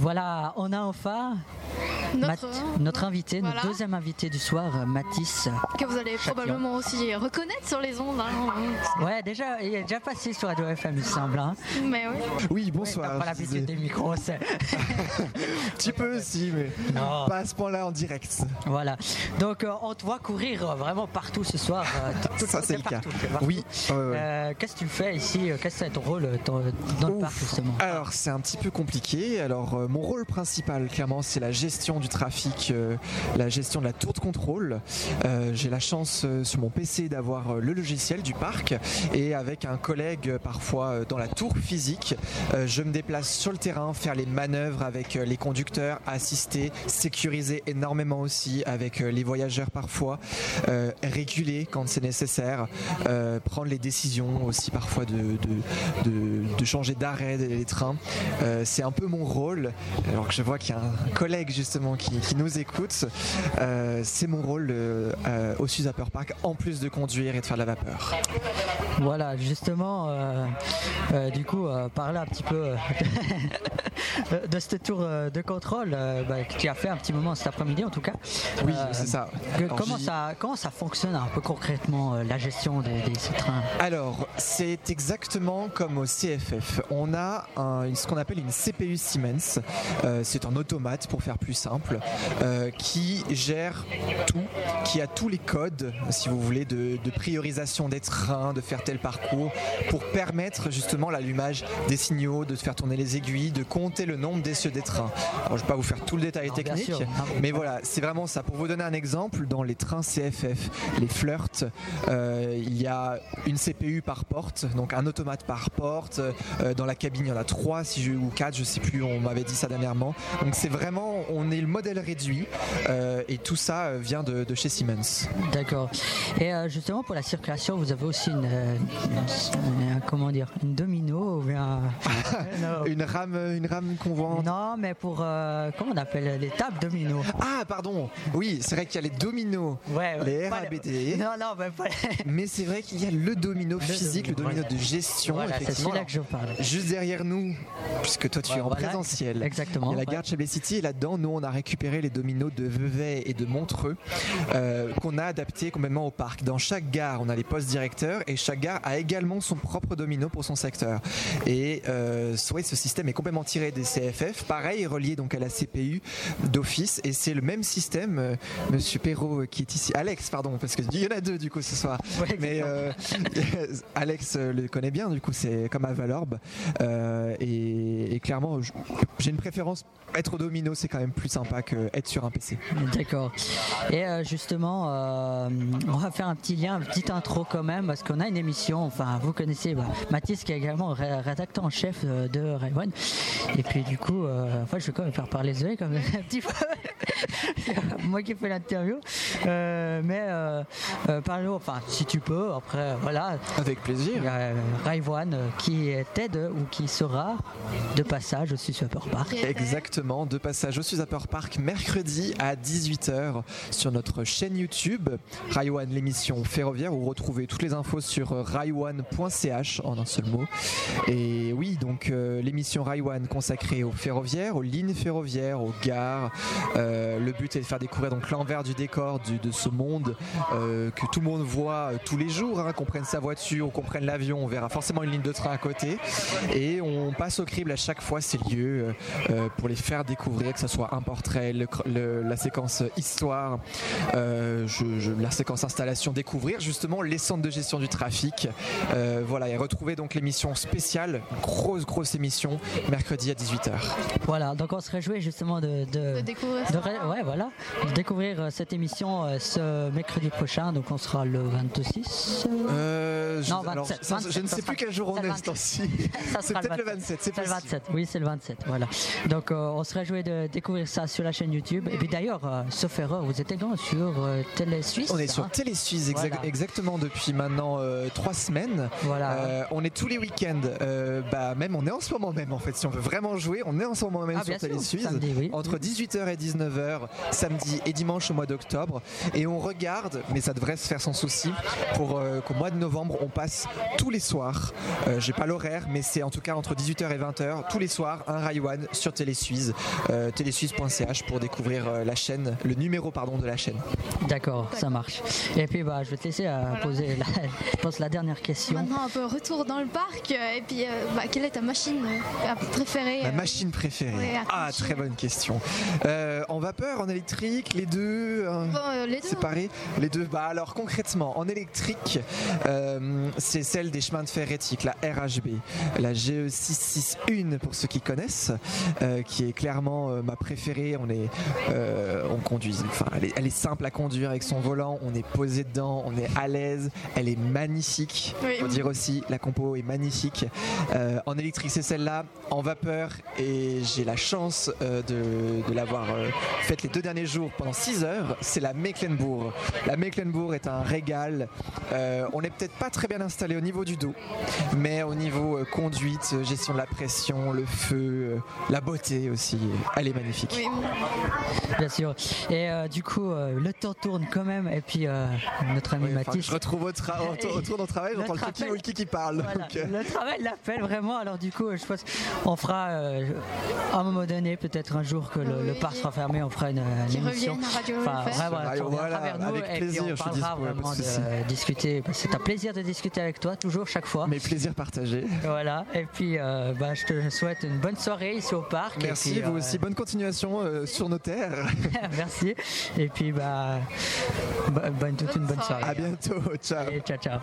Voilà, on a enfin Notre, notre invité, Voilà. notre deuxième invité du soir, Mathis. que vous allez probablement aussi reconnaître sur les ondes. hein. Ouais, déjà, il est déjà passé sur Radio FM, il semble. Hein. Mais oui. Oui, Ouais, bonsoir. T'as pas l'habitude des micros, petit peu aussi, mais Non. pas à ce point-là en direct. Voilà. Donc, euh, on te voit courir euh, vraiment partout ce soir. euh, tout- Ça, c'est le cas. partout, t'es partout. Oui. ouais, ouais. Euh, Qu'est-ce que tu fais ici Qu'est-ce que c'est ton rôle ton- dans le parc, justement? Alors c'est un petit peu compliqué. Alors euh, mon rôle principal, clairement, c'est la gestion du trafic, euh, la gestion de la tour de contrôle. Euh, J'ai la chance euh, sur mon PC d'avoir le logiciel du parc et avec un collègue parfois dans la tour physique, je me déplace sur le terrain, faire les manœuvres avec les conducteurs, assister, sécuriser énormément aussi avec les voyageurs parfois, réguler quand c'est nécessaire, prendre les décisions aussi parfois de, changer d'arrêt des trains. C'est un peu mon rôle, alors que je vois qu'il y a un collègue justement qui, nous écoute. Euh, c'est mon rôle euh, euh, au Suze Upper Park, en plus de conduire et de faire de la vapeur. Voilà, justement, du coup, parler un petit peu de cette tour euh, de contrôle euh, bah, que tu as fait un petit moment cet après-midi, en tout cas. Oui, Euh, c'est ça. que- comment, ça, comment ça fonctionne un peu concrètement, euh, la gestion des, des- ces trains Alors, c'est exactement comme au CFF. On a un- ce qu'on appelle une CPU Siemens. Euh, c'est un automate, pour faire plus simple, euh, qui gère tout, qui a tous les codes, si vous voulez, de, de priorisation des trains, de faire tel parcours, pour permettre justement l'allumage des signaux, de faire tourner les aiguilles, de compter le nombre d'essieux des trains. Alors, je ne vais pas vous faire tout le détail Non, technique, mais voilà, c'est vraiment ça. Pour vous donner un exemple, dans les trains CFF, les flirts, euh, il y a une CPU par porte, donc un automate par porte. Euh, dans la cabine, il y en a trois si je, ou quatre, je sais plus, on m'avait dit ça dernièrement. Donc c'est vraiment, on est le modèle réduit euh, et tout ça vient de, de chez Siemens. D'accord. Et justement, pour la circulation, vous avez aussi une, une- une- comment dire, une domino ou bien... Une rame, une rame qu'on voit en- Non, mais pour, euh, comment on appelle les tables domino? Ah, pardon. Oui, c'est vrai qu'il y a les dominos, Ouais, ouais, les RABT. Non, non, mais pas Mais c'est vrai qu'il y a le domino physique, le domino, de gestion, Voilà, c'est celui-là que je parle. Juste derrière nous, puisque toi tu Ouais, es en voilà, présentiel. Exactement. Il y a la gare de Chablais City et là-dedans, nous, on a récupéré les dominos de Vevey et de Montreux euh, qu'on a adaptés complètement au parc. Dans chaque gare, on a les postes directeurs et chaque gare a également son propre domino pour son secteur. Et euh, ouais, ce système est complètement tiré des CFF, pareil, relié donc à la CPU d'office et c'est le même système, euh, Monsieur Perrault euh, qui est ici, Alex, pardon, parce qu'il y en a deux du coup ce soir. Ouais, Mais euh, Alex euh, le connaît bien, du coup, c'est comme à Valorbe. Et, et clairement, j'ai une préférence. Être au domino, c'est quand même plus sympa que être sur un PC. D'accord. Et justement, on va faire un petit lien, une petite intro quand même, parce qu'on a une émission, enfin, vous connaissez bah, Mathis qui est également ré- rédacteur en chef de Rayone. Et puis du coup, euh, enfin, je vais quand même faire parler Zoé quand même un petit peu. Moi qui fais l'interview. Euh, mais euh, euh, parle-nous, enfin, si tu peux, après, voilà. Avec Il plaisir. y a Rayone euh, qui était de, ou qui sera de passage aussi sur Upper Park. Exactement, de passage au Suzapper Park mercredi à 18h sur notre chaîne YouTube Raiwan l'émission ferroviaire où vous retrouvez toutes les infos sur raiwan.ch en un seul mot. Et oui, donc l'émission Raiwan consacrée aux ferroviaires, aux lignes ferroviaires, aux gares. Euh, le but est de faire découvrir donc l'envers du décor de ce monde euh, que tout le monde voit euh, tous les jours, hein, qu'on prenne sa voiture, qu'on prenne l'avion, on verra forcément une ligne de train à côté. Et on passe au crible à chaque fois ces lieux pour les faire découvrir, que ce soit un portrait, la séquence histoire, la séquence installation, découvrir justement les centres de gestion du trafic. Voilà, et retrouver donc l'émission spéciale, grosse grosse émission, mercredi à 18h. Voilà, donc on se réjouit justement de, de, De découvrir de ça. ré- ouais, voilà, de découvrir cette émission euh, ce mercredi prochain, donc on sera le 26. euh, je, Non, alors, 27, ça, je 27, ne sais plus quel jour on est ce temps-ci. ça C'est peut-être le 27, c'est le possible. 27, oui, c'est le 27, voilà. Donc euh, on se réjouit de découvrir ça sur la chaîne YouTube. Et puis d'ailleurs, euh, sauf erreur, vous êtes également sur euh, Télé Suisse. On est sur hein. Télé Suisse Voilà. exactement depuis maintenant euh, trois semaines. Voilà. Euh, on est tous les week-ends, euh, bah même on est en ce moment même en fait. Si on veut vraiment jouer, on est en ce moment même Ah, sur Télé Suisse. oui. Entre 18h et 19h, 20h, samedi et dimanche au mois d'octobre. Et on regarde, mais ça devrait se faire sans souci, pour euh, qu'au mois de novembre, on passe tous les soirs. Euh, J'ai pas l'horaire, mais c'est en tout cas entre 18h et 20h, tous les soirs, un Raiwan sur Télésuisse, euh, télésuisse.ch pour découvrir euh, la chaîne, le numéro pardon de la chaîne. D'accord, ça marche. Et puis bah, je vais te laisser euh, Voilà. poser la, je pense la dernière question. Maintenant, un peu retour dans le parc. Et puis, euh, bah, quelle est ta machine préférée Ma machine préférée Ouais, Ah, machine. très bonne question. Euh, en vapeur, en électrique, les deux euh, bon, euh, les deux. séparés Les deux. Bah alors concrètement, en électrique, euh, c'est celle des chemins de fer éthiques, la RHB, la GE661 pour ceux qui connaissent, qui est clairement ma préférée. On est, on conduit, enfin, elle est, elle est simple à conduire avec son volant. On est posé dedans, on est à l'aise. Elle est magnifique. Oui. Faut dire aussi, la compo est magnifique. En électrique, c'est celle-là. En vapeur, et j'ai la chance euh, de, de l'avoir euh, faite les deux derniers jours pendant 6 heures. C'est la Mecklenburg. La Mecklenburg est un régal. Euh, on n'est peut-être pas très bien installé au niveau du dos, mais au niveau euh, conduite, gestion de la pression, le feu, euh, la beauté aussi, elle est magnifique. Oui, Bien sûr. Et euh, du coup, euh, le temps tourne quand même. Et puis euh, notre ami Oui, Mathis. je retrouve au tra- de mon travail, j'entends le kiki le kiki parle. Voilà, donc, euh, le travail l'appelle vraiment. Alors du coup, je pense on fera euh, à un moment donné, peut-être un jour que le, parc sera fermé, on fera une, une émission. Enfin, ouais, voilà, reviendras voilà, avec et plaisir, puis on je suis parlera de vraiment de, euh, discuter. C'est un plaisir de discuter avec toi, toujours, chaque fois. Mes plaisirs partagés. Voilà. Et puis, euh, bah, je te souhaite une bonne soirée ici au parc. et Merci, puis, vous euh, aussi. Bonne continuation euh, sur nos terres. Merci. Et puis, bah, bo- bonne, toute une bonne Bonne soirée. À bientôt. Ciao. Et ciao, ciao.